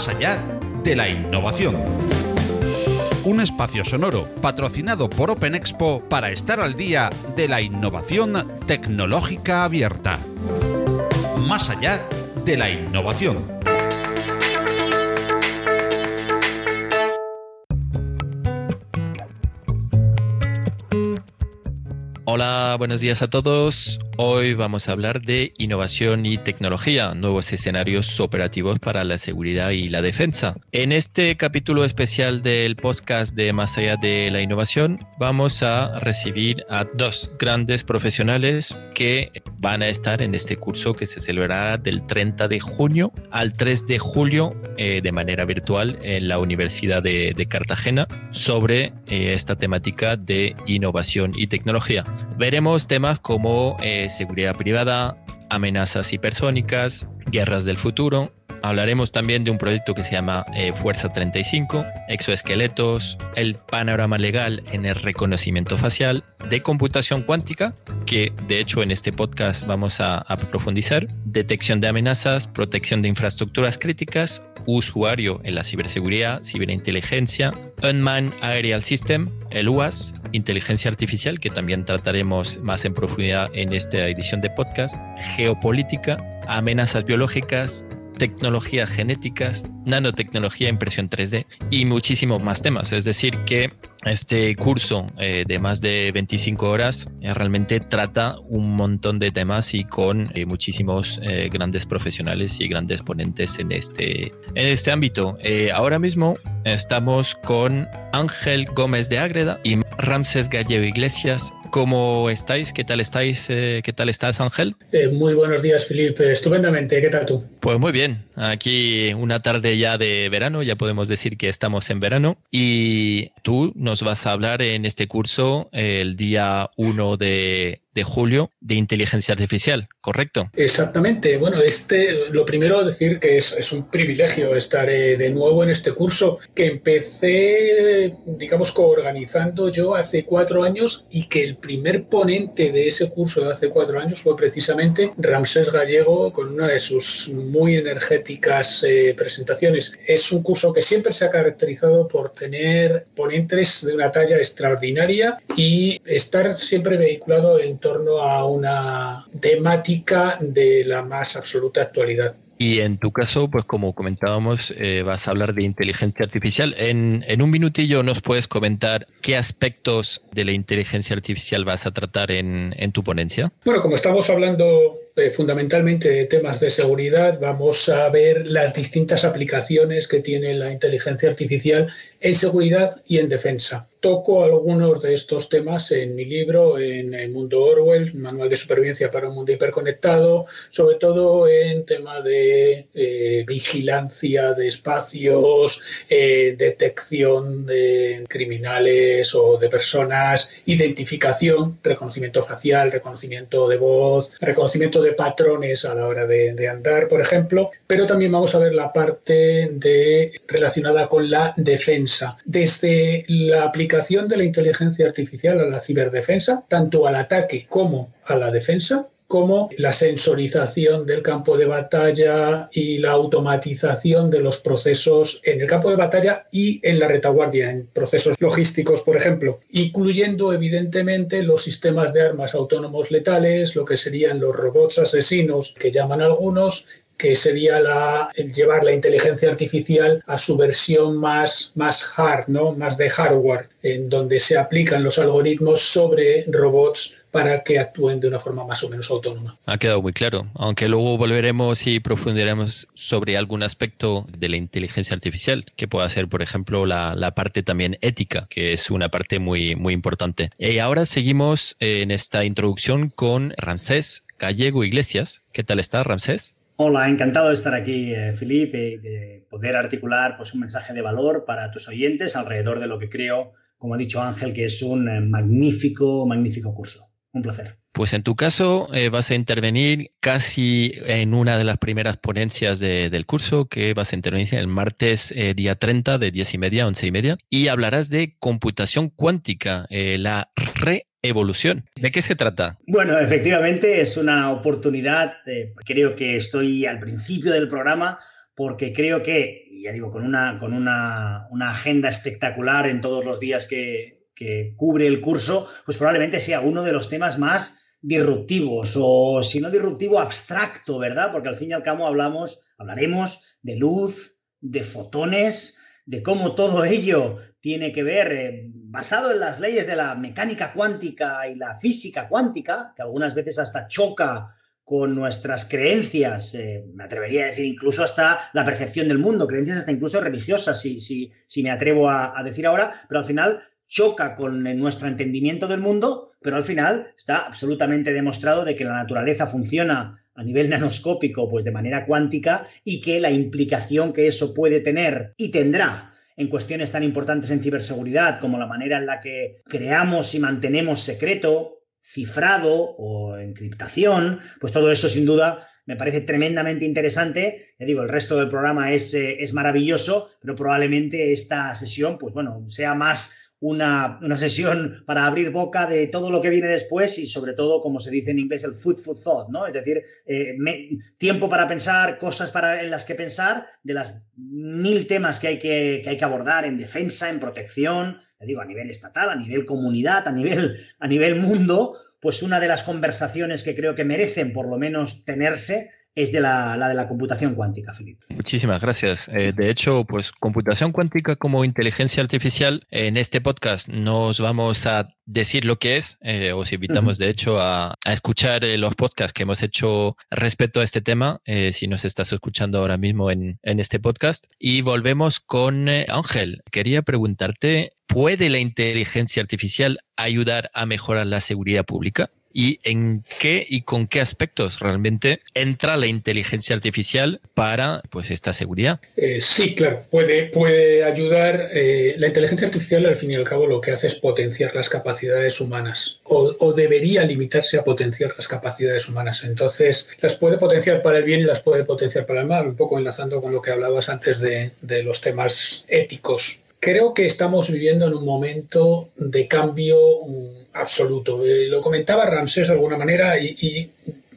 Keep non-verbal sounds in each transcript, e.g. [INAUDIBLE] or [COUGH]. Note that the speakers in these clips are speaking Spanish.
más allá de la innovación. Un espacio sonoro patrocinado por Open Expo para estar al día de la innovación tecnológica abierta. Más allá de la innovación. Hola, buenos días a todos. Hoy vamos a hablar de innovación y tecnología, nuevos escenarios operativos para la seguridad y la defensa. En este capítulo especial del podcast de Más allá de la innovación, vamos a recibir a dos grandes profesionales que van a estar en este curso que se celebrará del 30 de junio al 3 de julio eh, de manera virtual en la Universidad de, Cartagena sobre eh, esta temática de innovación y tecnología. Veremos temas como eh, seguridad privada, amenazas hipersónicas, guerras del futuro. Hablaremos también de un proyecto que se llama eh, Fuerza 35, exoesqueletos, el panorama legal en el reconocimiento facial, de computación cuántica, que de hecho en este podcast vamos a, a profundizar, detección de amenazas, protección de infraestructuras críticas, usuario en la ciberseguridad, ciberinteligencia, Unmanned Aerial System, el UAS, inteligencia artificial, que también trataremos más en profundidad en esta edición de podcast, geopolítica, amenazas biológicas, tecnologías genéticas, nanotecnología, impresión 3D y muchísimos más temas. Es decir, que este curso eh, de más de 25 horas eh, realmente trata un montón de temas y con eh, muchísimos grandes profesionales y grandes ponentes en este, en este ámbito. ahora mismo estamos con Ángel Gómez de Ágreda y Ramses Gallego Iglesias ¿Cómo estáis? ¿Qué tal estáis? Eh, ¿Qué tal estás, Ángel? Eh, muy buenos días, Felipe. Estupendamente. ¿Qué tal tú? Pues muy bien. Aquí una tarde ya de verano, ya podemos decir que estamos en verano. Y tú nos vas a hablar en este curso el día 1 de de julio de inteligencia artificial, ¿correcto? Exactamente. Bueno, este, lo primero decir que es, es un privilegio estar eh, de nuevo en este curso que empecé, digamos, coorganizando yo hace cuatro años y que el primer ponente de ese curso de hace cuatro años fue precisamente Ramsés Gallego con una de sus muy energéticas eh, presentaciones. Es un curso que siempre se ha caracterizado por tener ponentes de una talla extraordinaria y estar siempre vehiculado en torno a una temática de la más absoluta actualidad. Y en tu caso, pues como comentábamos, eh, vas a hablar de inteligencia artificial. En, en, un minutillo nos puedes comentar qué aspectos de la inteligencia artificial vas a tratar en, en tu ponencia. Bueno, como estamos hablando eh, fundamentalmente de temas de seguridad, vamos a ver las distintas aplicaciones que tiene la inteligencia artificial en seguridad y en defensa. Toco algunos de estos temas en mi libro, en El Mundo Orwell, Manual de Supervivencia para un Mundo Hiperconectado, sobre todo en tema de eh, vigilancia de espacios, eh, detección de criminales o de personas, identificación, reconocimiento facial, reconocimiento de voz, reconocimiento de patrones a la hora de, andar, por ejemplo, pero también vamos a ver la parte relacionada con la defensa. Desde la aplicación de la inteligencia artificial a la ciberdefensa, tanto al ataque como a la defensa, como la sensorización del campo de batalla y la automatización de los procesos en el campo de batalla y en la retaguardia, en procesos logísticos, por ejemplo, incluyendo evidentemente los sistemas de armas autónomos letales, lo que serían los robots asesinos que llaman algunos, que sería la, el llevar la inteligencia artificial a su versión más, más hard, ¿no? más de hardware, en donde se aplican los algoritmos sobre robots para que actúen de una forma más o menos autónoma. Ha quedado muy claro, aunque luego volveremos y profundiremos sobre algún aspecto de la inteligencia artificial, que pueda ser, por ejemplo, la, la parte también ética, que es una parte muy, muy importante. Y ahora seguimos en esta introducción con Ramsés Gallego Iglesias. ¿Qué tal está, Ramsés? Hola, encantado de estar aquí, eh, Felipe, y de poder articular pues, un mensaje de valor para tus oyentes alrededor de lo que creo, como ha dicho Ángel, que es un eh, magnífico, magnífico curso. Un placer. Pues en tu caso eh, vas a intervenir casi en una de las primeras ponencias del curso, que vas a intervenir el martes eh, día 30 de 10 y media a 11 y media, y hablarás de computación cuántica, la reevolución. ¿De qué se trata? Bueno, efectivamente es una oportunidad, creo que estoy al principio del programa, porque creo que ya digo, con una, con una, agenda espectacular en todos los días que, que cubre el curso, pues probablemente sea uno de los temas más disruptivos o si no disruptivo, abstracto, ¿verdad? Porque al fin y al cabo hablamos, hablaremos de luz, de fotones, de cómo todo [LAUGHS] ello tiene que ver, eh, basado en las leyes de la mecánica cuántica y la física cuántica, que algunas veces hasta choca con nuestras creencias, eh, me atrevería a decir incluso hasta la percepción del mundo, creencias hasta incluso religiosas, si, si, si me atrevo a, a decir ahora, pero al final choca con nuestro entendimiento del mundo, pero al final está absolutamente demostrado de que la naturaleza funciona a nivel nanoscópico, pues de manera cuántica, y que la implicación que eso puede tener y tendrá en cuestiones tan importantes en ciberseguridad como la manera en la que creamos y mantenemos secreto, cifrado o encriptación, pues todo eso sin duda me parece tremendamente interesante. Ya digo, el resto del programa es, eh, es maravilloso, pero probablemente esta sesión, pues bueno, sea más una, sesión para abrir boca de todo lo que viene después y sobre todo, como se dice en inglés, el food for thought, ¿no? Es decir, eh, tiempo para pensar, cosas para, en las que pensar, de las mil temas que hay que, hay que abordar en defensa, en protección, digo, a nivel estatal, a nivel comunidad, a nivel, a nivel mundo, pues una de las conversaciones que creo que merecen por lo menos tenerse es de la, de la computación cuántica, Felipe. Muchísimas gracias. Eh, de hecho, pues computación cuántica como inteligencia artificial, en este podcast nos vamos a decir lo que es. Eh, os invitamos, de hecho, a, escuchar eh, los podcasts que hemos hecho respecto a este tema, si nos estás escuchando ahora mismo en, en este podcast. Y volvemos con Ángel. Quería preguntarte, ¿puede la inteligencia artificial ayudar a mejorar la seguridad pública? Y en qué y con qué aspectos realmente entra la inteligencia artificial para pues esta seguridad. Eh, sí, claro, puede, puede ayudar. Eh, la inteligencia artificial al fin y al cabo lo que hace es potenciar las capacidades humanas o, debería limitarse a potenciar las capacidades humanas. Entonces, las puede potenciar para el bien y las puede potenciar para el mal, un poco enlazando con lo que hablabas antes de, de los temas éticos. Creo que estamos viviendo en un momento de cambio absoluto. Eh, lo comentaba Ramsés de alguna manera y,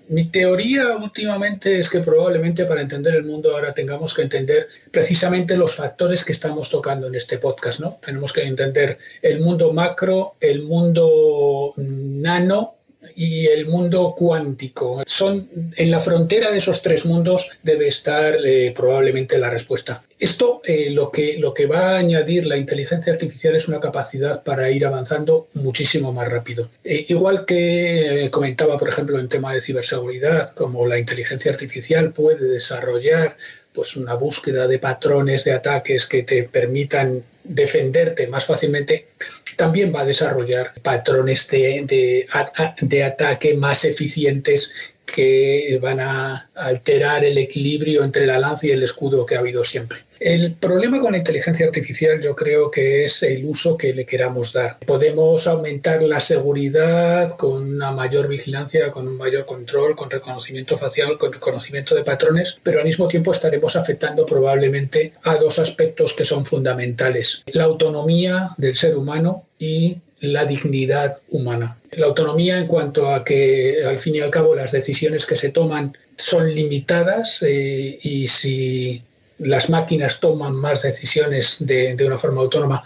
mi teoría últimamente es que probablemente para entender el mundo ahora tengamos que entender precisamente los factores que estamos tocando en este podcast, ¿no? Tenemos que entender el mundo macro, el mundo nano y el mundo cuántico. Son en la frontera de esos tres mundos debe estar eh, probablemente la respuesta. Esto eh, lo, que, lo que va a añadir la inteligencia artificial es una capacidad para ir avanzando muchísimo más rápido. Eh, igual que comentaba, por ejemplo, en tema de ciberseguridad, como la inteligencia artificial puede desarrollar pues una búsqueda de patrones de ataques que te permitan defenderte más fácilmente, también va a desarrollar patrones de, de, ataque más eficientes que van a alterar el equilibrio entre la lanza y el escudo que ha habido siempre. El problema con la inteligencia artificial yo creo que es el uso que le queramos dar. Podemos aumentar la seguridad con una mayor vigilancia, con un mayor control, con reconocimiento facial, con reconocimiento de patrones, pero al mismo tiempo estaremos afectando probablemente a dos aspectos que son fundamentales. La autonomía del ser humano y la dignidad humana. La autonomía en cuanto a que al fin y al cabo las decisiones que se toman son limitadas eh, y si las máquinas toman más decisiones de, de una forma autónoma,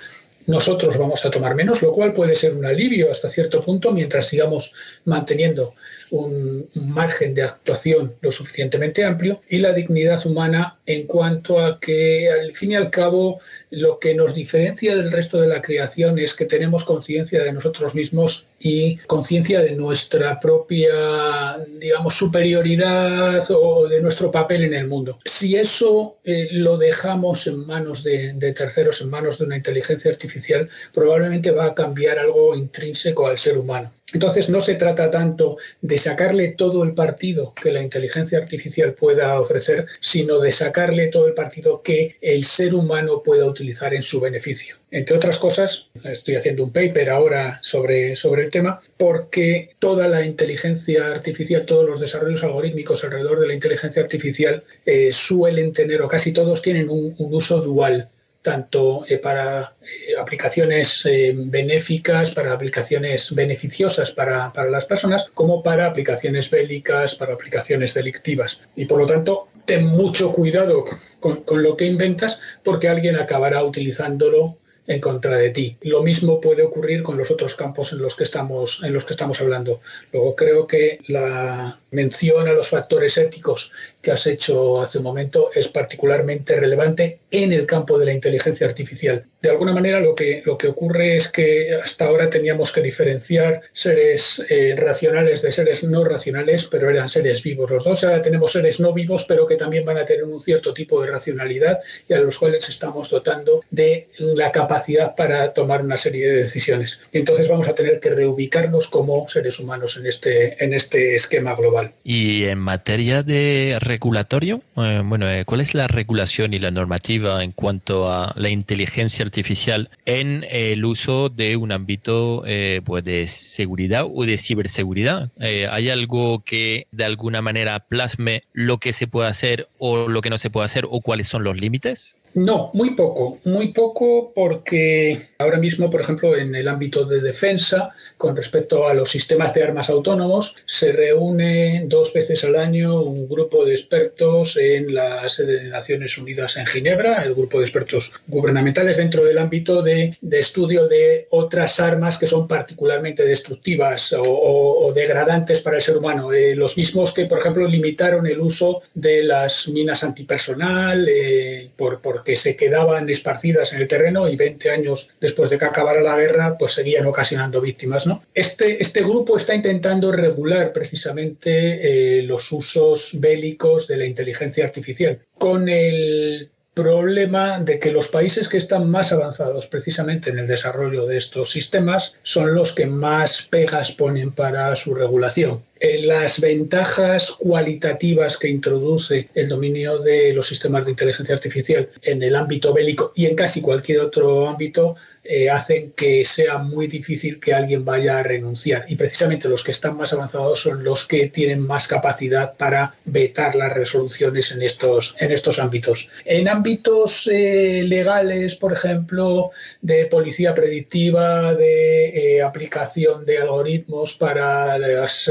nosotros vamos a tomar menos, lo cual puede ser un alivio hasta cierto punto mientras sigamos manteniendo un margen de actuación lo suficientemente amplio y la dignidad humana en cuanto a que al fin y al cabo lo que nos diferencia del resto de la creación es que tenemos conciencia de nosotros mismos y conciencia de nuestra propia, digamos, superioridad o de nuestro papel en el mundo. Si eso eh, lo dejamos en manos de, de terceros, en manos de una inteligencia artificial, probablemente va a cambiar algo intrínseco al ser humano. Entonces no se trata tanto de sacarle todo el partido que la inteligencia artificial pueda ofrecer, sino de sacarle todo el partido que el ser humano pueda utilizar en su beneficio. Entre otras cosas, estoy haciendo un paper ahora sobre, sobre el tema, porque toda la inteligencia artificial, todos los desarrollos algorítmicos alrededor de la inteligencia artificial eh, suelen tener, o casi todos tienen un uso dual tanto eh, para eh, aplicaciones benéficas, para aplicaciones beneficiosas para, para, las personas, como para aplicaciones bélicas, para aplicaciones delictivas. Y por lo tanto, ten mucho cuidado con, con lo que inventas porque alguien acabará utilizándolo en contra de ti. Lo mismo puede ocurrir con los otros campos en los que estamos, en los que estamos hablando. Luego creo que la mención a los factores éticos que has hecho hace un momento es particularmente relevante en el campo de la inteligencia artificial. De alguna manera lo que, lo que ocurre es que hasta ahora teníamos que diferenciar seres eh, racionales de seres no racionales, pero eran seres vivos los dos. Ahora tenemos seres no vivos, pero que también van a tener un cierto tipo de racionalidad y a los cuales estamos dotando de la capacidad para tomar una serie de decisiones. Entonces vamos a tener que reubicarnos como seres humanos en este, en este esquema global. Y en materia de regulatorio, eh, bueno, eh, ¿cuál es la regulación y la normativa en cuanto a la inteligencia artificial en el uso de un ámbito eh, pues de seguridad o de ciberseguridad? ¿Hay algo que de alguna manera plasme lo que se puede hacer o lo que no se puede hacer o cuáles son los límites? No, muy poco, muy poco porque ahora mismo, por ejemplo, en el ámbito de defensa, con respecto a los sistemas de armas autónomos, se reúne dos veces al año un grupo de expertos en la sede de Naciones Unidas en Ginebra, el grupo de expertos gubernamentales dentro del ámbito de, estudio de otras armas que son particularmente destructivas o, degradantes para el ser humano. Eh, los mismos que, por ejemplo, limitaron el uso de las minas antipersonal eh, por, por que se quedaban esparcidas en el terreno y 20 años después de que acabara la guerra, pues seguían ocasionando víctimas. ¿no? Este, este grupo está intentando regular precisamente eh, los usos bélicos de la inteligencia artificial con el problema de que los países que están más avanzados precisamente en el desarrollo de estos sistemas son los que más pegas ponen para su regulación. Eh, las ventajas cualitativas que introduce el dominio de los sistemas de inteligencia artificial en el ámbito bélico y en casi cualquier otro ámbito eh, hacen que sea muy difícil que alguien vaya a renunciar. Y precisamente los que están más avanzados son los que tienen más capacidad para vetar las resoluciones en estos, en estos ámbitos. En ámbitos eh, legales, por ejemplo, de policía predictiva, de aplicación de algoritmos para las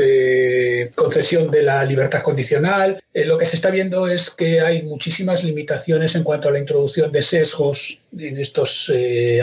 concesión de la libertad condicional. Eh, lo que se está viendo es que hay muchísimas limitaciones en cuanto a la introducción de sesgos en estos eh,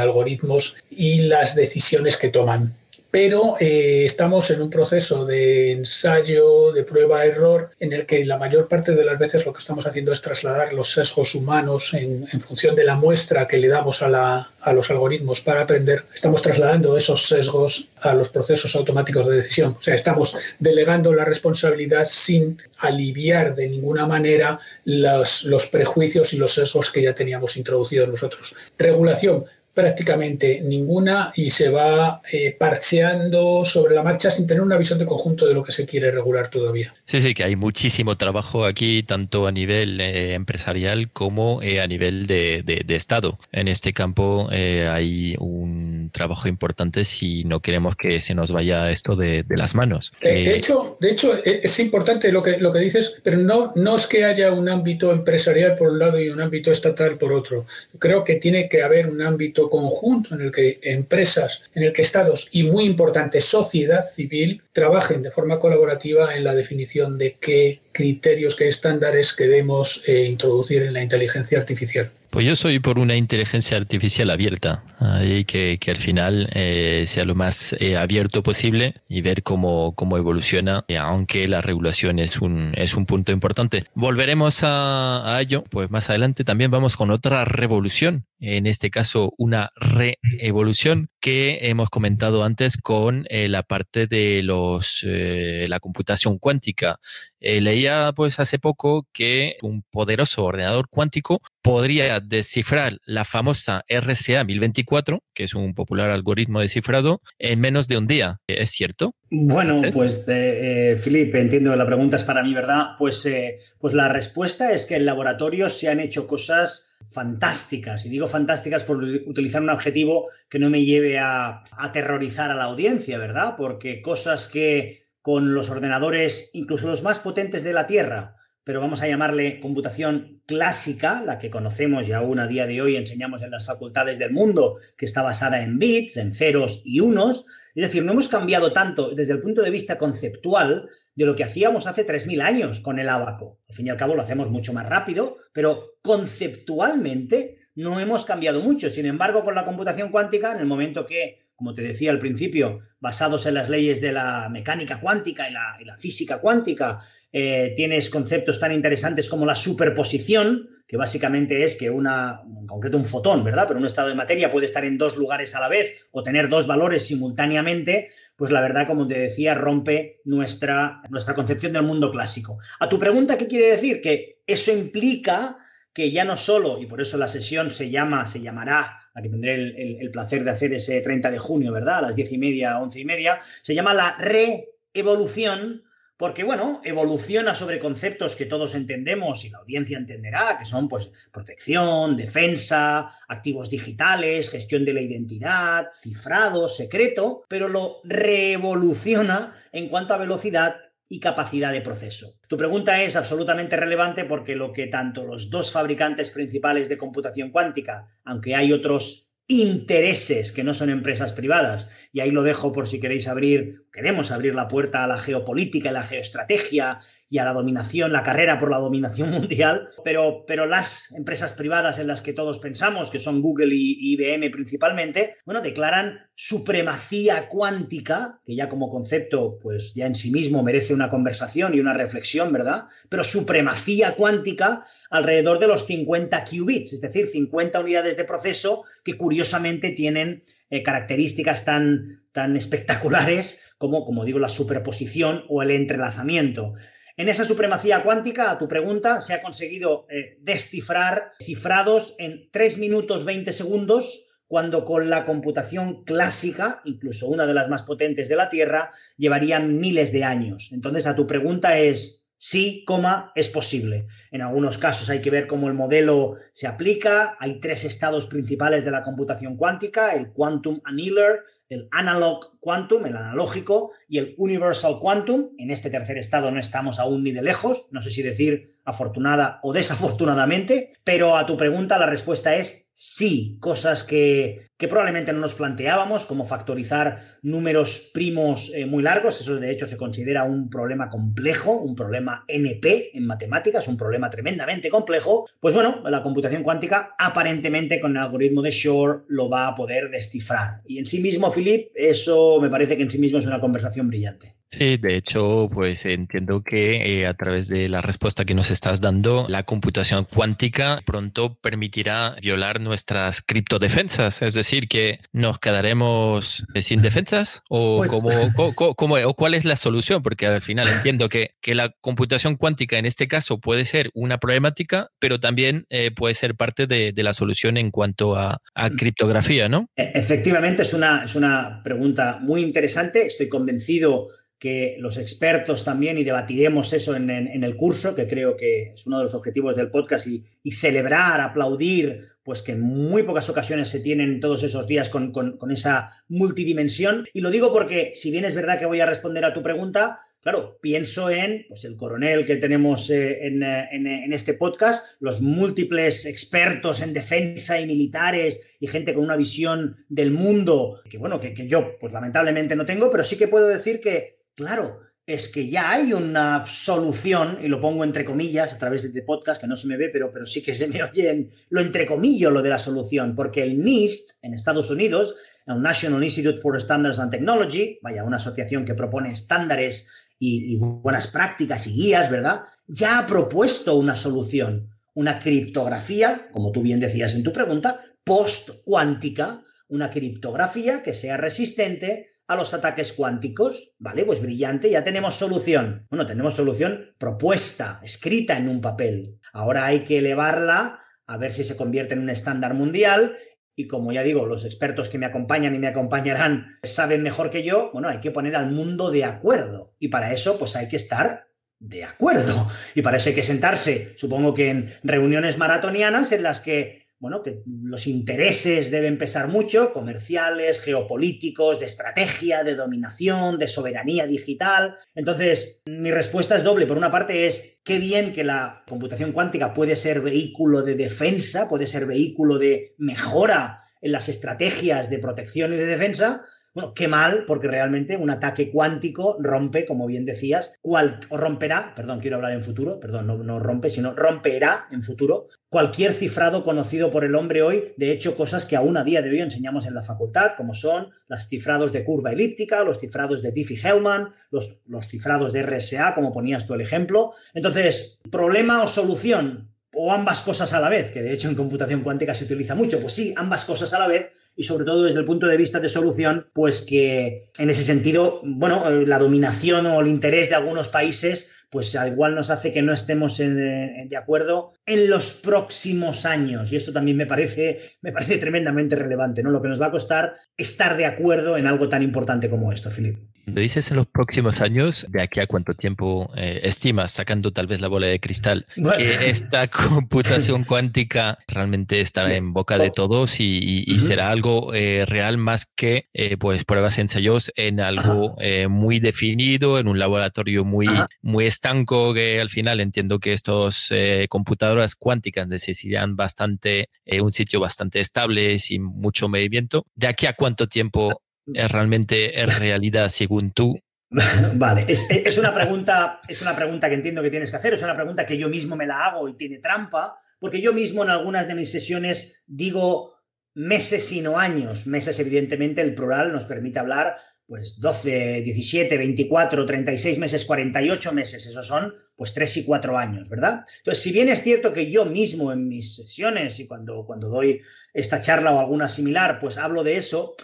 y las decisiones que toman pero eh, estamos en un proceso de ensayo, de prueba-error, en el que la mayor parte de las veces lo que estamos haciendo es trasladar los sesgos humanos en, función de la muestra que le damos a, los algoritmos para aprender. Estamos trasladando esos sesgos a los procesos automáticos de decisión. O sea, estamos delegando la responsabilidad sin aliviar de ninguna manera los prejuicios y los sesgos que ya teníamos introducidos nosotros. Regulación prácticamente ninguna y se va eh, parcheando sobre la marcha sin tener una visión de conjunto de lo que se quiere regular todavía. Sí, sí, que hay muchísimo trabajo aquí, tanto a nivel eh, empresarial como eh, a nivel de, de, Estado. En este campo hay un trabajo importante si no queremos que se nos vaya esto de, de las manos. de, hecho, de hecho, es importante lo que, lo que dices, pero no, no es que haya un ámbito empresarial por un lado y un ámbito estatal por otro. Creo que tiene que haber un ámbito conjunto en el que empresas, en el que estados y muy importante sociedad civil trabajen de forma colaborativa en la definición de qué criterios, qué estándares queremos eh, introducir en la inteligencia artificial. Pues yo soy por una inteligencia artificial abierta, y que, que, al final eh, sea lo más eh, abierto posible y ver cómo, cómo evoluciona, aunque la regulación es un, es un punto importante. Volveremos a, a, ello, pues más adelante también vamos con otra revolución, en este caso una reevolución que hemos comentado antes con la parte de los, la computación cuántica. Leía pues hace poco que un poderoso ordenador cuántico podría descifrar la famosa RCA 1024, que es un popular algoritmo de cifrado, en menos de un día. ¿Es cierto? Bueno, pues eh, eh, Felipe, entiendo que la pregunta es para mí, ¿verdad? Pues, eh, pues la respuesta es que en laboratorio se han hecho cosas fantásticas. Y digo fantásticas por utilizar un objetivo que no me lleve a aterrorizar a la audiencia, ¿verdad? Porque cosas que con los ordenadores, incluso los más potentes de la Tierra, pero vamos a llamarle computación clásica, la que conocemos y aún a día de hoy enseñamos en las facultades del mundo, que está basada en bits, en ceros y unos. Es decir, no hemos cambiado tanto desde el punto de vista conceptual de lo que hacíamos hace 3.000 años con el abaco. Al fin y al cabo lo hacemos mucho más rápido, pero conceptualmente no hemos cambiado mucho. Sin embargo, con la computación cuántica, en el momento que como te decía al principio, basados en las leyes de la mecánica cuántica y la, física cuántica, eh, tienes conceptos tan interesantes como la superposición, que básicamente es que una, en concreto un fotón, ¿verdad? Pero un estado de materia puede estar en dos lugares a la vez o tener dos valores simultáneamente, pues la verdad, como te decía, rompe nuestra, nuestra concepción del mundo clásico. A tu pregunta, ¿qué quiere decir? Que eso implica que ya no solo, y por eso la sesión se llama, se llamará la que tendré el, placer de hacer ese 30 de junio, ¿verdad? A las 10 y media, 11 y media, se llama la reevolución, porque, bueno, evoluciona sobre conceptos que todos entendemos y la audiencia entenderá, que son, pues, protección, defensa, activos digitales, gestión de la identidad, cifrado, secreto, pero lo reevoluciona en cuanto a velocidad y capacidad de proceso. Tu pregunta es absolutamente relevante porque lo que tanto los dos fabricantes principales de computación cuántica, aunque hay otros intereses que no son empresas privadas. Y ahí lo dejo por si queréis abrir, queremos abrir la puerta a la geopolítica y la geoestrategia y a la dominación, la carrera por la dominación [LAUGHS] mundial, pero, pero las empresas privadas en las que todos pensamos, que son Google y IBM principalmente, bueno, declaran supremacía cuántica, que ya como concepto, pues ya en sí mismo merece una conversación y una reflexión, ¿verdad? Pero supremacía cuántica alrededor de los 50 qubits, es decir, 50 unidades de proceso que curiosamente tienen eh, características tan, tan espectaculares como, como digo, la superposición o el entrelazamiento. En esa supremacía cuántica, a tu pregunta, se ha conseguido eh, descifrar cifrados en 3 minutos 20 segundos cuando con la computación clásica, incluso una de las más potentes de la Tierra, llevarían miles de años. Entonces, a tu pregunta es sí, coma, es posible. En algunos casos hay que ver cómo el modelo se aplica. Hay tres estados principales de la computación cuántica, el quantum annealer, el analog quantum, el analógico, y el universal quantum. En este tercer estado no estamos aún ni de lejos, no sé si decir afortunada o desafortunadamente, pero a tu pregunta la respuesta es sí, cosas que, que probablemente no nos planteábamos, como factorizar números primos eh, muy largos, eso de hecho se considera un problema complejo, un problema NP en matemáticas, un problema tremendamente complejo, pues bueno, la computación cuántica aparentemente con el algoritmo de Shor lo va a poder descifrar. Y en sí mismo, Philip, eso me parece que en sí mismo es una conversación brillante. Sí, de hecho, pues entiendo que eh, a través de la respuesta que nos estás dando, la computación cuántica pronto permitirá violar nuestras criptodefensas, es decir, que nos quedaremos eh, sin defensas o, pues como, [LAUGHS] o cuál es la solución, porque al final entiendo que, que, la computación cuántica en este caso puede ser una problemática, pero también eh, puede ser parte de, la solución en cuanto a, a mm. criptografía, ¿no? E-, efectivamente, es una, es una pregunta muy interesante, estoy convencido que los expertos también, y debatiremos eso en, el curso, que creo que es uno de los objetivos del podcast, y, celebrar, aplaudir, pues que en muy pocas ocasiones se tienen todos esos días con, esa multidimensión. Y lo digo porque, si bien es verdad que voy a responder a tu pregunta, Claro, pienso en pues, el coronel que tenemos eh, en, en, este podcast, los múltiples expertos en defensa y militares y gente con una visión del mundo que, bueno, que, que, yo pues lamentablemente no tengo, pero sí que puedo decir que Claro, es que ya hay una solución, y lo pongo entre comillas a través de este podcast, que no se me ve, pero, pero sí que se me [LAUGHS] oye lo entrecomillo lo de la solución, porque el NIST en Estados Unidos, el National Institute for Standards and Technology, vaya, una asociación que propone estándares y, y buenas prácticas y guías, ¿verdad? Ya ha propuesto una solución, una criptografía, como tú bien decías en tu pregunta, post-cuántica, una criptografía que sea resistente a los ataques cuánticos, ¿vale? Pues brillante, ya tenemos solución. Bueno, tenemos solución propuesta, escrita en un papel. Ahora hay que elevarla a ver si se convierte en un estándar mundial. Y como ya digo, los expertos que me acompañan y me acompañarán saben mejor que yo, bueno, hay que poner al mundo de acuerdo. Y para eso, pues hay que estar de acuerdo. Y para eso hay que sentarse, supongo que en reuniones maratonianas en las que bueno, que los intereses deben pesar mucho, comerciales, geopolíticos, de estrategia, de dominación, de soberanía digital. Entonces, mi respuesta es doble. Por una parte es, qué bien que la computación cuántica puede ser vehículo de defensa, puede ser vehículo de mejora en las estrategias de protección y de defensa, bueno, qué mal, porque realmente un ataque cuántico rompe, como bien decías, cual, o romperá, perdón, quiero hablar en futuro, perdón, no, no rompe, sino romperá en futuro cualquier cifrado conocido por el hombre hoy, de hecho, cosas que aún a día de hoy enseñamos en la facultad, como son los cifrados de curva elíptica, los cifrados de Diffie-Hellman, los, los cifrados de RSA, como ponías tú el ejemplo. Entonces, problema o solución, o ambas cosas a la vez, que de hecho en computación cuántica se utiliza mucho, pues sí, ambas cosas a la vez, y sobre todo desde el punto de vista de solución, pues que en ese sentido, bueno, eh, la dominación o el interés de algunos países, pues al igual nos hace que no estemos de acuerdo en los próximos años. Y esto también me parece, me parece tremendamente relevante, ¿no? Lo que nos va a costar estar de acuerdo en algo tan importante como esto, Filipe. Lo dices en los próximos años, de aquí a cuánto tiempo eh, estimas, sacando tal vez la bola de cristal, que esta [LAUGHS] computación cuántica realmente estará en boca de todos y, será algo eh, real más que eh, pues pruebas ensayos en algo muy definido, en un laboratorio muy, muy estanco, que al final entiendo que estos computadoras cuánticas necesitan bastante, un sitio bastante estable, sin mucho movimiento. ¿De aquí a cuánto tiempo es realmente es realidad según tú? [LAUGHS] Vale, es, una pregunta, es una pregunta que entiendo que tienes que hacer, es una pregunta que yo mismo me la hago y tiene trampa, porque yo mismo en algunas de mis sesiones digo meses y no años. Meses, evidentemente, el plural nos permite hablar pues 12, 17, 24, 36 meses, 48 meses, esos son pues 3 y 4 años, ¿verdad? Entonces, si bien es cierto que yo mismo en mis sesiones y cuando, cuando doy esta charla o alguna similar, pues hablo de eso,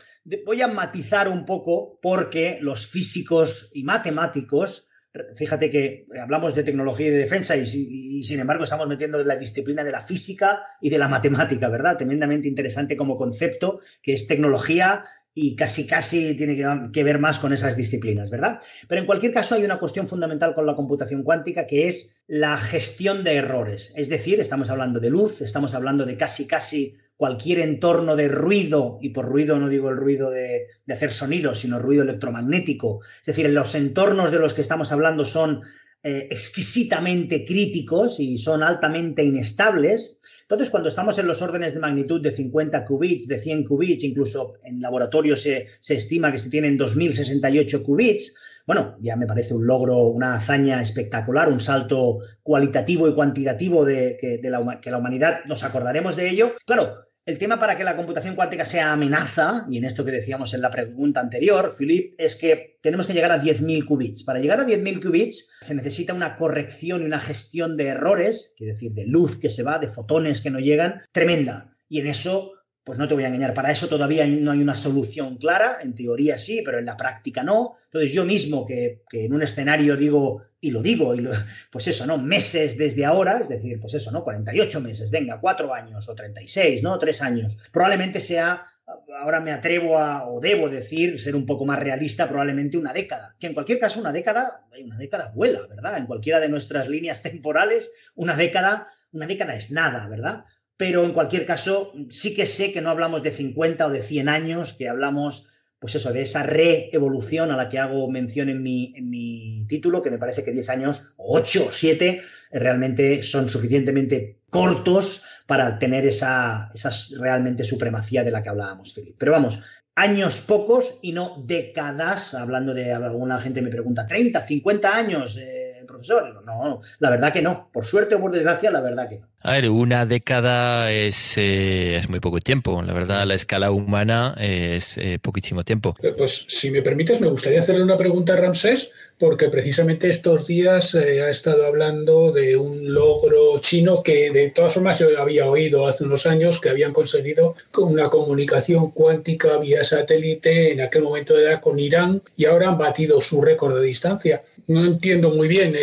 voy a matizar un poco porque los físicos y matemáticos, fíjate que hablamos de tecnología y de defensa y, sin embargo estamos metiendo la disciplina de la física y de la matemática, ¿verdad? Tremendamente interesante como concepto, que es tecnología y casi casi tiene que, ver más con esas disciplinas, ¿verdad? Pero en cualquier caso hay una cuestión fundamental con la computación cuántica que es la gestión de errores. Es decir, estamos hablando de luz, estamos hablando de casi casi cualquier entorno de ruido, y por ruido no digo el ruido de, hacer sonido, sino ruido electromagnético. Es decir, los entornos de los que estamos hablando son eh, exquisitamente críticos y son altamente inestables. Entonces, cuando estamos en los órdenes de magnitud de 50 qubits, de 100 qubits, incluso en laboratorio se, estima que se tienen 2068 qubits, bueno, ya me parece un logro, una hazaña espectacular, un salto cualitativo y cuantitativo de, que, de la, que la humanidad nos acordaremos de ello. Claro, el tema para que la computación cuántica sea amenaza, y en esto que decíamos en la pregunta anterior, Philip, es que tenemos que llegar a 10.000 qubits. Para llegar a 10.000 qubits se necesita una corrección y una gestión de errores, es decir, de luz que se va, de fotones que no llegan, tremenda. Y en eso pues no te voy a engañar, para eso todavía no hay una solución clara, en teoría sí, pero en la práctica no. Entonces yo mismo que, en un escenario digo, y lo digo, y [LAUGHS] pues eso, ¿no? Meses desde ahora, es decir, pues eso, ¿no? 48 meses, venga, 4 años o 36, ¿no? 3 años. Probablemente sea, ahora me atrevo a, o debo decir, ser un poco más realista, probablemente una década. Que en cualquier caso una década, una década vuela, ¿verdad? En cualquiera de nuestras líneas temporales, una década, una década es nada, ¿verdad? pero en cualquier caso sí que sé que no hablamos de 50 o de 100 años, que hablamos, pues eso, de esa reevolución a la que hago mención en mi, en mi título, que me parece que 10 años, 8 o 7, realmente son suficientemente cortos para tener esa, esa realmente supremacía de la que hablábamos, Felipe. Pero vamos, años pocos y no décadas, hablando de alguna gente me pregunta, 30, 50 años. Eh, profesor. no, la verdad que no. Por suerte o por desgracia, la verdad que no. A ver, una década es, eh, es muy poco tiempo. La verdad, la escala humana es eh, poquísimo tiempo. Pues si me permites, me gustaría hacerle una pregunta a Ramsés, porque precisamente estos días eh, ha estado hablando de un logro chino que de todas formas yo había oído hace unos años que habían conseguido una comunicación cuántica vía satélite en aquel momento edad con Irán y ahora han batido su récord de distancia. No entiendo muy bien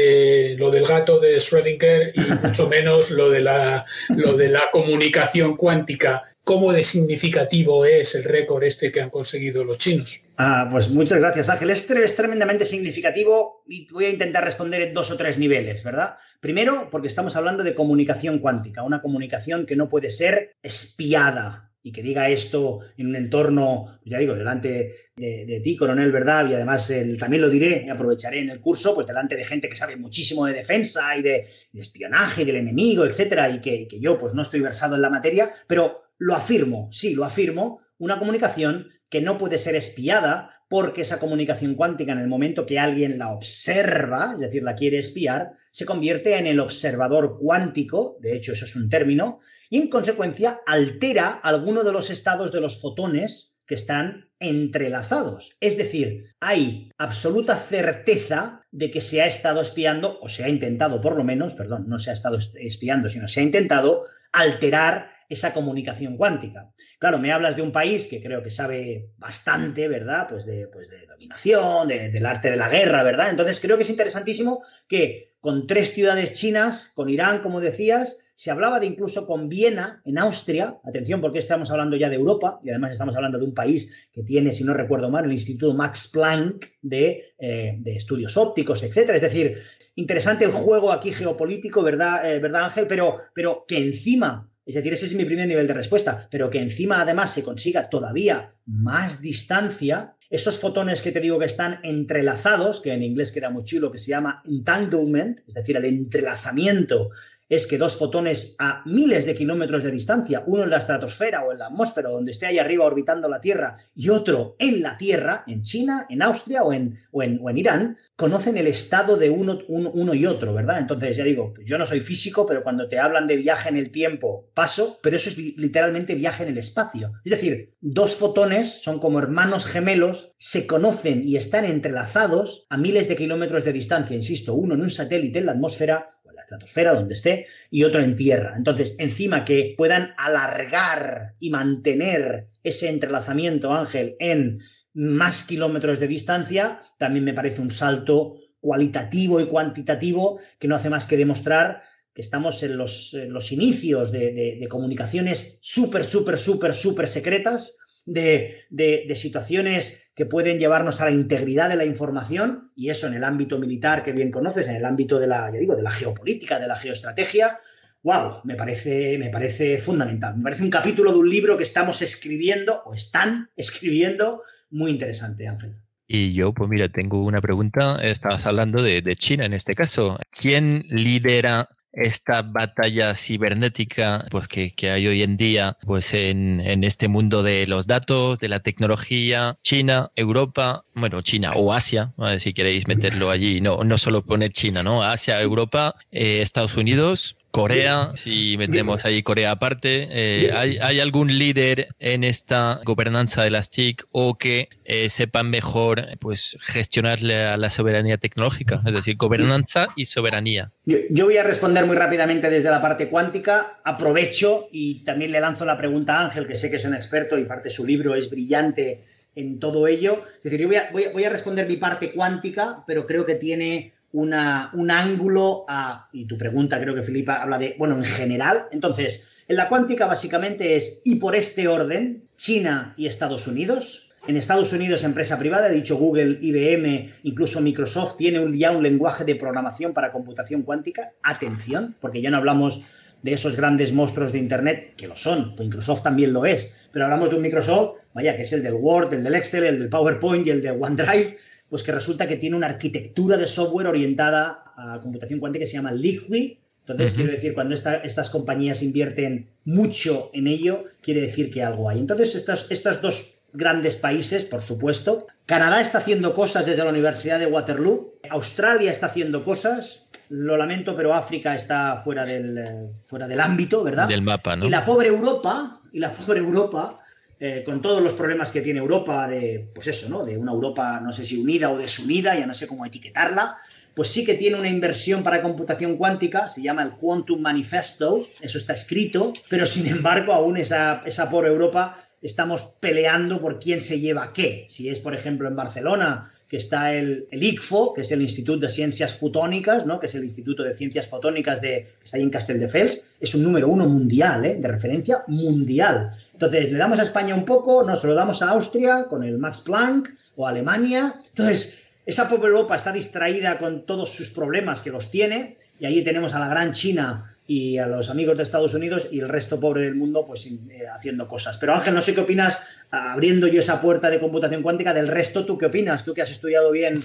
lo del gato de Schrödinger y mucho menos lo de la, lo de la comunicación cuántica. Cómo de significativo es el récord este que han conseguido los chinos. Ah, pues muchas gracias, Ángel. Este es tremendamente significativo y voy a intentar responder en dos o tres niveles, ¿verdad? Primero, porque estamos hablando de comunicación cuántica, una comunicación que no puede ser espiada, y que diga esto en un entorno, ya digo, delante de, ti, coronel, ¿verdad? Y además también lo diré, aprovecharé en el curso, pues delante de gente que sabe muchísimo de defensa y de, espionaje del enemigo, etcétera, y que, que yo pues no estoy versado en la materia, pero lo afirmo, sí, lo afirmo, una comunicación que no puede ser espiada porque esa comunicación cuántica en el momento que alguien la observa, es decir, la quiere espiar, se convierte en el observador cuántico, de hecho eso es un término, y en consecuencia altera alguno de los estados de los fotones que están entrelazados. Es decir, hay absoluta certeza de que se ha estado espiando, o se ha intentado por lo menos, perdón, no se ha estado espiando, sino se ha intentado alterar esa comunicación cuántica. Claro, me hablas de un país que creo que sabe bastante, ¿verdad? Pues de, pues de dominación, del arte de la guerra, ¿verdad? Entonces creo que es interesantísimo que con tres ciudades chinas, con Irán, como decías, se hablaba de incluso con Viena, en Austria, atención porque estamos hablando ya de Europa y además estamos hablando de un país que tiene, si no recuerdo mal, el Instituto Max Planck de, eh, estudios ópticos, etc. Es decir, interesante el juego aquí geopolítico, ¿verdad, eh, ¿verdad Ángel? Pero, pero que encima es decir, ese es mi primer nivel de respuesta, pero que encima además se consiga todavía más distancia, esos fotones que te digo que están entrelazados, que en inglés queda muy chulo, que se llama entanglement, es decir, el entrelazamiento es que dos fotones a miles de kilómetros de distancia, uno en la estratosfera o en la atmósfera, donde esté ahí arriba orbitando la Tierra, y otro en la Tierra, en China, en Austria o en, o en, Irán, conocen el estado de uno, uno, y otro, ¿verdad? Entonces, ya digo, yo no soy físico, pero cuando te hablan de viaje en el tiempo, paso, pero eso es literalmente viaje en el espacio. Es decir, dos fotones son como hermanos gemelos, se conocen y están entrelazados a miles de kilómetros de distancia, insisto, uno en un satélite en la atmósfera, estratosfera, donde esté, y otro en tierra. Entonces, encima que puedan alargar y mantener ese entrelazamiento, Ángel, en más kilómetros de distancia, también me parece un salto cualitativo y cuantitativo que no hace más que demostrar que estamos en los, los inicios de, de comunicaciones súper, súper, súper, súper secretas, de, situaciones que pueden llevarnos a la integridad de la información, y eso en el ámbito militar que bien conoces, en el ámbito de la, ya digo, de la geopolítica, de la geoestrategia, wow, me parece, me parece fundamental. Me parece un capítulo de un libro que estamos escribiendo, o están escribiendo, muy interesante, Ángel. Y yo, pues mira, tengo una pregunta. Estabas hablando de, de China en este caso. ¿Quién lidera esta batalla cibernética pues, que, hay hoy en día pues, en, este mundo de los datos, de la tecnología, China, Europa, bueno, China o Asia, si queréis meterlo allí, no, no solo poner China, ¿no? Asia, Europa, eh, Estados Unidos, Corea, si metemos ahí Corea aparte, eh, ¿hay, algún líder en esta gobernanza de las TIC o que eh, sepan mejor pues, gestionar la, la, soberanía tecnológica? Es decir, gobernanza y soberanía. Yo, voy a responder muy rápidamente desde la parte cuántica. Aprovecho y también le lanzo la pregunta a Ángel, que sé que es un experto y parte de su libro es brillante en todo ello. Es decir, yo voy a responder mi parte cuántica, pero creo que tiene un ángulo a, y tu pregunta creo que Filipa habla de, bueno, en general, entonces, en la cuántica básicamente es, y por este orden, China y Estados Unidos. En Estados Unidos, empresa privada, he dicho Google, IBM, incluso Microsoft, tiene un, ya un lenguaje de programación para computación cuántica. Atención, porque ya no hablamos de esos grandes monstruos de Internet, que lo son, pues Microsoft también lo es, pero hablamos de un Microsoft, vaya, que es el del Word, el del Excel, el del PowerPoint y el de OneDrive, pues que resulta que tiene una arquitectura de software orientada a computación cuántica que se llama Liquid. Entonces, quiero decir, cuando estas compañías invierten mucho en ello, quiere decir que algo hay. Entonces, estos, estos dos grandes países, por supuesto, Canadá está haciendo cosas desde la Universidad de Waterloo, Australia está haciendo cosas, lo lamento, pero África está fuera del, eh, fuera del ámbito, ¿verdad? Del mapa, ¿no? Y la pobre Europa, y la pobre Europa, eh, con todos los problemas que tiene Europa, de, pues eso, ¿no? De una Europa, no sé si unida o desunida, ya no sé cómo etiquetarla, pues sí que tiene una inversión para computación cuántica, se llama el Quantum Manifesto, eso está escrito, pero sin embargo aún esa, pobre Europa estamos peleando por quién se lleva qué. Si es, por ejemplo, en Barcelona, que está el, el, ICFO, que es el Instituto de Ciencias Fotónicas, ¿no? que es el Instituto de Ciencias Fotónicas de, que está ahí en Castelldefels, es un número uno mundial, ¿eh? de referencia mundial. Entonces, le damos a España un poco, nos lo damos a Austria con el Max Planck o Alemania. Entonces, esa pobre Europa está distraída con todos sus problemas que los tiene, y ahí tenemos a la gran China y a los amigos de Estados Unidos y el resto pobre del mundo pues eh, haciendo cosas. Pero Ángel, no sé qué opinas, abriendo yo esa puerta de computación cuántica, del resto, ¿tú qué opinas? Tú que has estudiado bien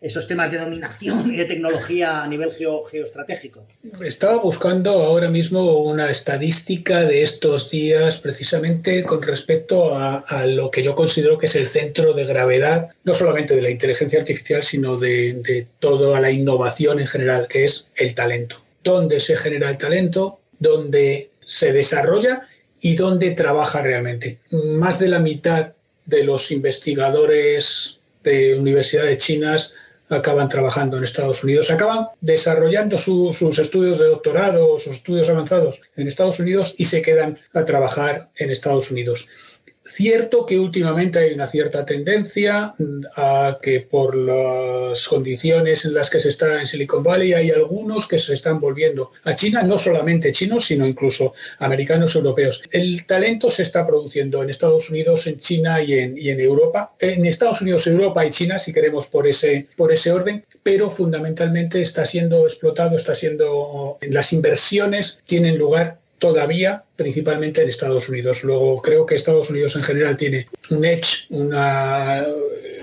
esos temas de dominación y de tecnología a nivel geoestratégico. Estaba buscando ahora mismo una estadística de estos días precisamente con respecto a, lo que yo considero que es el centro de gravedad, no solamente de la inteligencia artificial, sino de, de toda la innovación en general, que es el talento dónde se genera el talento, dónde se desarrolla y dónde trabaja realmente. Más de la mitad de los investigadores de universidades chinas acaban trabajando en Estados Unidos, acaban desarrollando sus estudios de doctorado, sus estudios avanzados en Estados Unidos y se quedan a trabajar en Estados Unidos. Cierto que últimamente hay una cierta tendencia a que por las condiciones en las que se está en Silicon Valley hay algunos que se están volviendo a China, no solamente chinos, sino incluso americanos europeos. El talento se está produciendo en Estados Unidos, en China y en, y en Europa. En Estados Unidos, Europa y China, si queremos por ese, por ese orden, pero fundamentalmente está siendo explotado, está siendo... Las inversiones tienen lugar todavía principalmente en Estados Unidos. Luego creo que Estados Unidos en general tiene un edge, una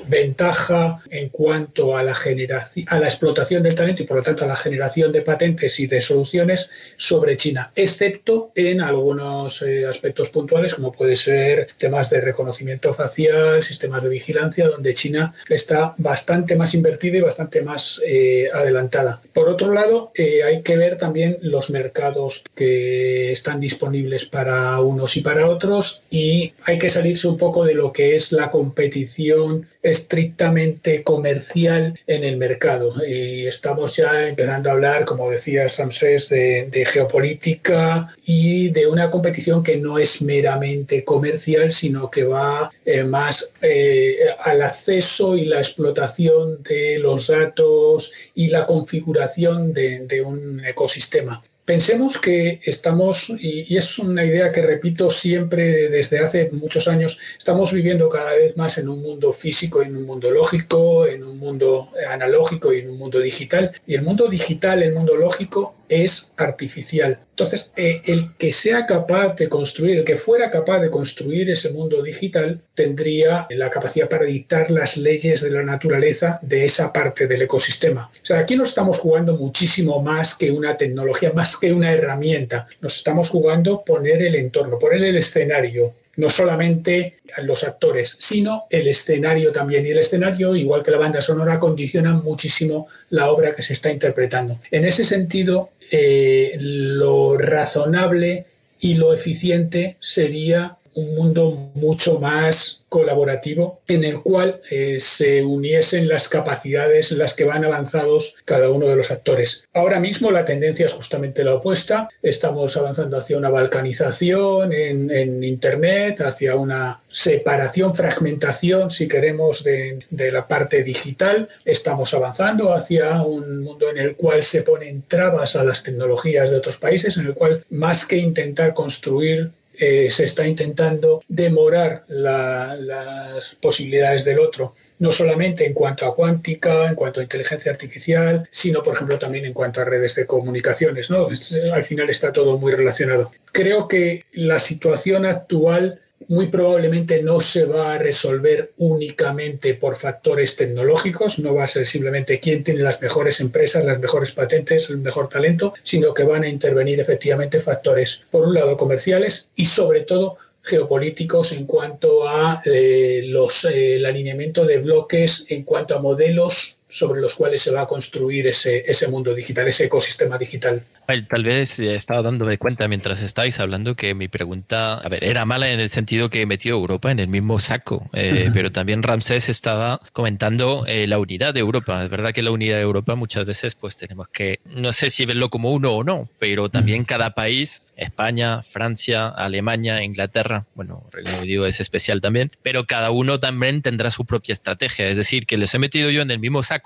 ventaja en cuanto a la generación, a la explotación del talento y por lo tanto a la generación de patentes y de soluciones sobre China, excepto en algunos eh, aspectos puntuales como puede ser temas de reconocimiento facial, sistemas de vigilancia, donde China está bastante más invertida y bastante más eh, adelantada. Por otro lado, eh, hay que ver también los mercados que están disponibles para unos y para otros y hay que salirse un poco de lo que es la competición estrictamente comercial en el mercado. Y estamos ya empezando a hablar, como decía Samsés, de, geopolítica y de una competición que no es meramente comercial, sino que va eh, más eh, al acceso y la explotación de los datos y la configuración de un ecosistema. Pensemos que estamos, y, es una idea que repito siempre desde hace muchos años, estamos viviendo cada vez más en un mundo físico, en un mundo lógico, en un mundo analógico y en un mundo digital. Y el mundo digital, el mundo lógico, es artificial. Entonces, eh, el que sea capaz de construir, el que fuera capaz de construir ese mundo digital, tendría la capacidad para dictar las leyes de la naturaleza de esa parte del ecosistema. O sea, aquí nos estamos jugando muchísimo más que una tecnología, [LAUGHS] más que una herramienta. Nos estamos jugando poner el entorno, poner el escenario, no solamente los actores, sino el escenario también. Y el escenario, igual que la banda sonora, condiciona muchísimo la obra que se está interpretando. En ese sentido, eh, lo razonable y lo eficiente sería un mundo mucho más colaborativo en el cual eh, se uniesen las capacidades en las que van avanzados cada uno de los actores. Ahora mismo la tendencia es justamente la opuesta. Estamos avanzando hacia una balcanización en, Internet, hacia una separación, fragmentación, si queremos, de, de la parte digital. Estamos avanzando hacia un mundo en el cual se ponen trabas a las tecnologías de otros países, en el cual más que intentar construir eh, se está intentando demorar las posibilidades del otro, no solamente en cuanto a cuántica, en cuanto a inteligencia artificial, sino, por ejemplo, también en cuanto a redes de comunicaciones. ¿no? al final está todo muy relacionado. Creo que la situación actual muy probablemente no se va a resolver únicamente por factores tecnológicos, no va a ser simplemente quién tiene las mejores empresas, las mejores patentes, el mejor talento, sino que van a intervenir efectivamente factores, por un lado, comerciales y sobre todo geopolíticos en cuanto a eh, los, eh, el alineamiento de bloques, en cuanto a modelos sobre los cuales se va a construir ese, ese mundo digital, ese ecosistema digital. Tal vez he estado dándome cuenta mientras estáis hablando que mi pregunta, a ver, era mala en el sentido que metió Europa en el mismo saco, eh, pero también Ramsés estaba comentando eh, la unidad de Europa. Es verdad que la unidad de Europa muchas veces pues tenemos que, no sé si verlo como uno o no, pero también cada país, España, Francia, Alemania, Inglaterra, bueno, Reino Unido es especial también, pero cada uno también tendrá su propia estrategia. Es decir, que los he metido yo en el mismo saco,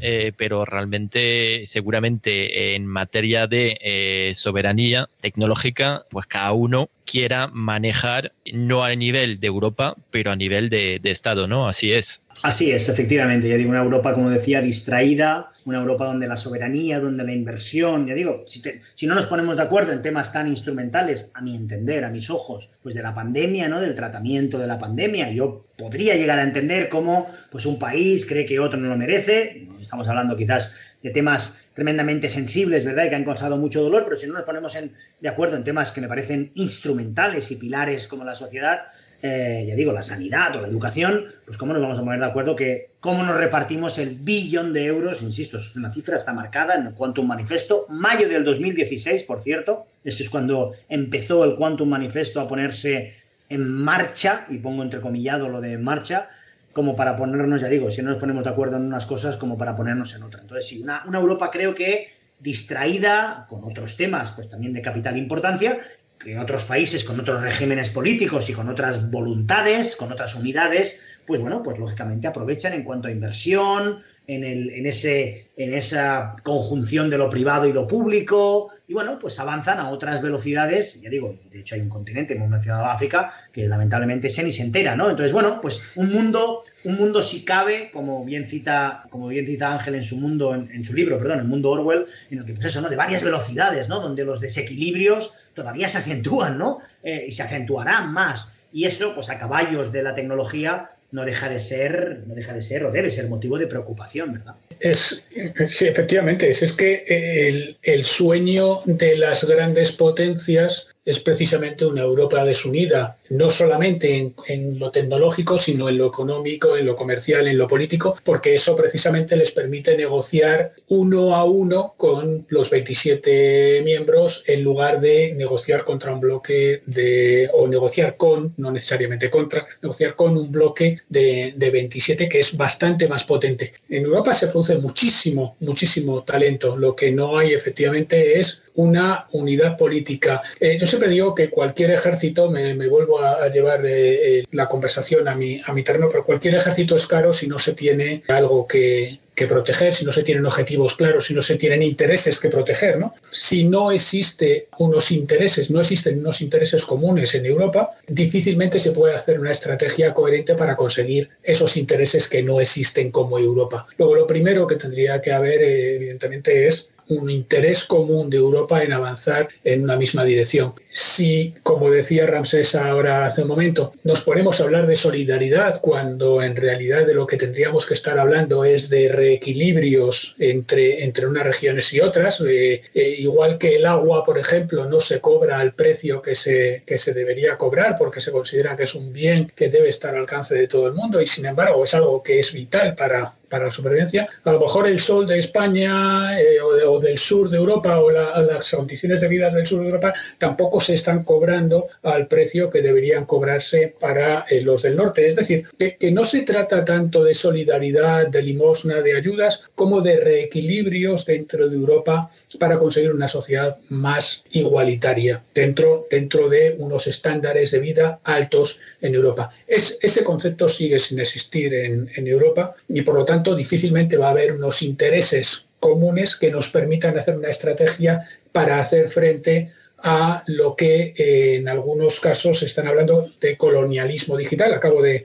eh, pero realmente seguramente en materia de eh, soberanía tecnológica, pues cada uno quiera manejar no a nivel de Europa, pero a nivel de, Estado, ¿no? Así es. Así es, efectivamente. Ya digo, una Europa, como decía, distraída, una Europa donde la soberanía, donde la inversión, ya digo, si, no nos ponemos de acuerdo en temas tan instrumentales, a mi entender, a mis ojos, pues de la pandemia, ¿no? Del tratamiento de la pandemia, yo podría llegar a entender cómo pues un país cree que otro no lo merece. Estamos hablando quizás de temas tremendamente sensibles, ¿verdad? Y que han causado mucho dolor, pero si no nos ponemos de acuerdo en temas que me parecen instrumentales y pilares como la sociedad, eh, ya digo, la sanidad o la educación, pues cómo nos vamos a poner de acuerdo que cómo nos repartimos el billón de euros, insisto, es una cifra está marcada en el Quantum Manifesto, mayo del 2016, por cierto, eso es cuando empezó el Quantum Manifesto a ponerse en marcha, y pongo entrecomillado lo de marcha, como para ponernos, ya digo, si no nos ponemos de acuerdo en unas cosas, como para ponernos en otras. Entonces, sí, una, una Europa creo que distraída con otros temas, pues también de capital importancia, que otros países con otros regímenes políticos y con otras voluntades, con otras unidades, pues bueno, pues lógicamente aprovechan en cuanto a inversión, en, el, en, ese, en esa conjunción de lo privado y lo público, y bueno, pues avanzan a otras velocidades, ya digo, de hecho hay un continente, hemos mencionado África, que lamentablemente se ni se entera, ¿no? Entonces, bueno, pues un mundo, un mundo si cabe, como bien cita, como bien cita Ángel en su mundo, en, su libro, perdón, el mundo Orwell, en el que pues eso, ¿no? De varias velocidades, ¿no? Donde los desequilibrios todavía se acentúan, ¿no? Eh, y se acentuarán más. Y eso, pues a caballos de la tecnología, no deja de ser, no deja de ser o debe ser motivo de preocupación, ¿verdad? Es, sí, efectivamente, es, es que el, el sueño de las grandes potencias es precisamente una Europa desunida, no solamente en, lo tecnológico, sino en lo económico, en lo comercial, en lo político, porque eso precisamente les permite negociar uno a uno con los 27 miembros en lugar de negociar contra un bloque de, o negociar con, no necesariamente contra, negociar con un bloque de, de 27 que es bastante más potente. En Europa se produce muchísimo, muchísimo talento. Lo que no hay efectivamente es una unidad política. Eh, yo siempre digo que cualquier ejército, me, vuelvo a, llevar eh, eh, la conversación a mi, a mi terreno, pero cualquier ejército es caro si no se tiene algo que, que proteger, si no se tienen objetivos claros, si no se tienen intereses que proteger, ¿no? Si no existe unos intereses, no existen unos intereses comunes en Europa, difícilmente se puede hacer una estrategia coherente para conseguir esos intereses que no existen como Europa. Luego, lo primero que tendría que haber, evidentemente, es un interés común de Europa en avanzar en una misma dirección. Si, como decía Ramsés ahora hace un momento, nos ponemos a hablar de solidaridad cuando en realidad de lo que tendríamos que estar hablando es de reequilibrios entre, entre unas regiones y otras, eh, eh, igual que el agua, por ejemplo, no se cobra al precio que se, que se debería cobrar porque se considera que es un bien que debe estar al alcance de todo el mundo y sin embargo es algo que es vital para, para la supervivencia. A lo mejor el sol de España eh, o, del sur de Europa o las condiciones de vida del sur de Europa tampoco se están cobrando al precio que deberían cobrarse para eh, los del norte. Es decir, que, que, no se trata tanto de solidaridad, de limosna, de ayudas, como de reequilibrios dentro de Europa para conseguir una sociedad más igualitaria dentro, dentro de unos estándares de vida altos en Europa. Es, ese concepto sigue sin existir en, en Europa y por lo tanto difícilmente va a haber unos intereses comunes que nos permitan hacer una estrategia para hacer frente a lo que eh, en algunos casos están hablando de colonialismo digital. Acabo de,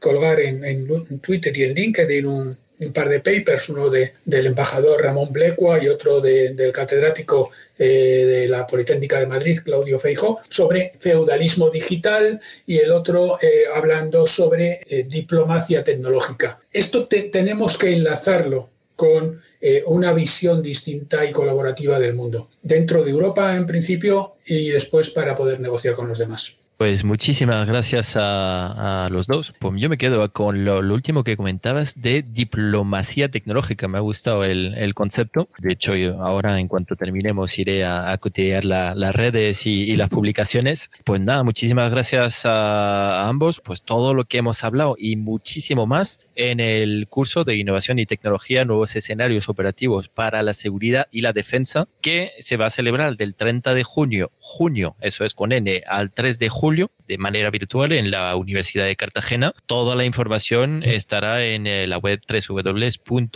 colgar en, Twitter y en LinkedIn un, un par de papers, uno de, del embajador Ramón Blecua y otro del catedrático eh, de la Politécnica de Madrid, Claudio Feijo, sobre feudalismo digital y el otro eh, hablando sobre eh, diplomacia tecnológica. Esto tenemos que enlazarlo con una visión distinta y colaborativa del mundo, dentro de Europa en principio y después para poder negociar con los demás. Pues muchísimas gracias a, los dos. Pues yo me quedo con lo, último que comentabas de diplomacia tecnológica. Me ha gustado el, concepto. De hecho, ahora en cuanto terminemos iré a, a las redes y, las publicaciones. Pues nada, muchísimas gracias a, ambos. Pues todo lo que hemos hablado y muchísimo más en el curso de innovación y tecnología, nuevos escenarios operativos para la seguridad y la defensa, que se va a celebrar del 30 de junio, junio, eso es con N, al 3 de de manera virtual en la Universidad de Cartagena. Toda la información estará en eh, la web www.upct.es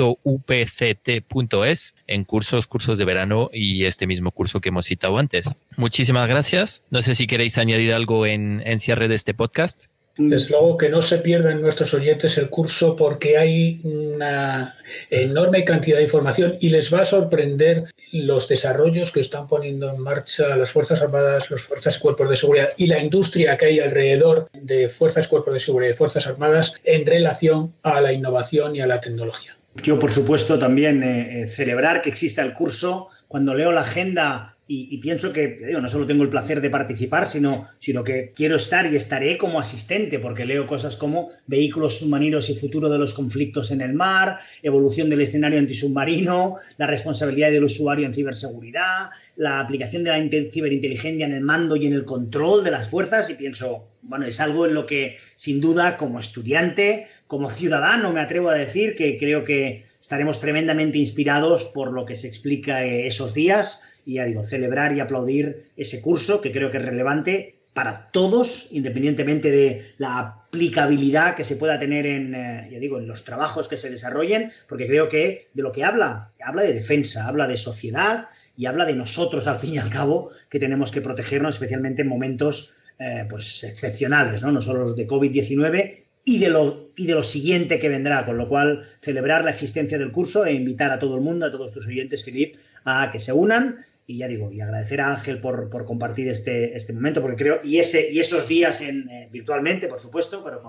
en cursos, cursos de verano y este mismo curso que hemos citado antes. Muchísimas gracias. No sé si queréis añadir algo en, en cierre de este podcast. Desde luego que no se pierdan nuestros oyentes el curso porque hay una enorme cantidad de información y les va a sorprender los desarrollos que están poniendo en marcha las Fuerzas Armadas, las Fuerzas Cuerpos de Seguridad y la industria que hay alrededor de Fuerzas, Cuerpos de Seguridad y Fuerzas Armadas en relación a la innovación y a la tecnología. Yo, por supuesto, también eh, eh, celebrar que exista el curso. Cuando leo la agenda y, pienso que, digo, no solo tengo el placer de participar, sino, sino que quiero estar y estaré como asistente, porque leo cosas como vehículos submarinos y futuro de los conflictos en el mar, evolución del escenario antisubmarino, la responsabilidad del usuario en ciberseguridad, la aplicación de la ciberinteligencia en el mando y en el control de las fuerzas, y pienso, bueno, es algo en lo que, sin duda, como estudiante, como ciudadano, me atrevo a decir que creo que estaremos tremendamente inspirados por lo que se explica eh, esos días y ya digo, celebrar y aplaudir ese curso que creo que es relevante para todos, independientemente de la aplicabilidad que se pueda tener en, eh, digo, en los trabajos que se desarrollen, porque creo que de lo que habla, habla de defensa, habla de sociedad y habla de nosotros, al fin y al cabo, que tenemos que protegernos, especialmente en momentos eh, pues, excepcionales, ¿no? no solo los de COVID-19, y de, lo, y de lo siguiente que vendrá, con lo cual celebrar la existencia del curso e invitar a todo el mundo, a todos tus oyentes, Filip, a que se unan y ya digo, y agradecer a Ángel por, compartir este, este momento, porque creo, y, ese, y esos días en, eh, virtualmente, por supuesto, pero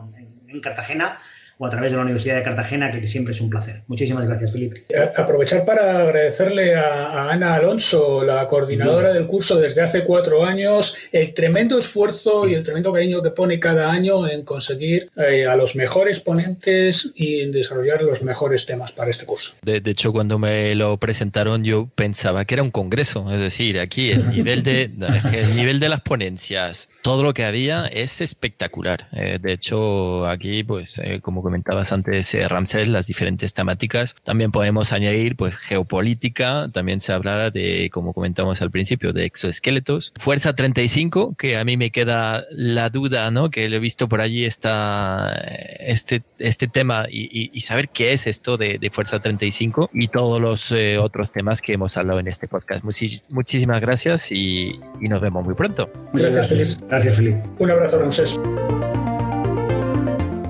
en Cartagena, o a través de la Universidad de Cartagena, que, siempre es un placer. Muchísimas gracias, Felipe. Eh, aprovechar para agradecerle a, Ana Alonso, la coordinadora del curso desde hace cuatro años, el tremendo esfuerzo y el tremendo cariño que pone cada año en conseguir eh, a los mejores ponentes y en desarrollar los mejores temas para este curso. De, hecho, cuando me lo presentaron, yo pensaba que era un congreso, es decir, aquí el [LAUGHS] nivel de, el nivel de las ponencias, todo lo que había es espectacular. Eh, de hecho, aquí, pues, como comentabas antes, eh, Ramsés, las diferentes temáticas. También podemos añadir, pues, geopolítica. También se hablará de, como comentamos al principio, de exoesqueletos. Fuerza 35, que a mí me queda la duda, ¿no? Que lo he visto por allí está este, este tema y, saber qué es esto de, Fuerza 35 y todos los eh, otros temas que hemos hablado en este podcast. muchísimas gracias y, nos vemos muy pronto. Gracias, Felipe. Gracias, Felipe. Un abrazo, Ramsés.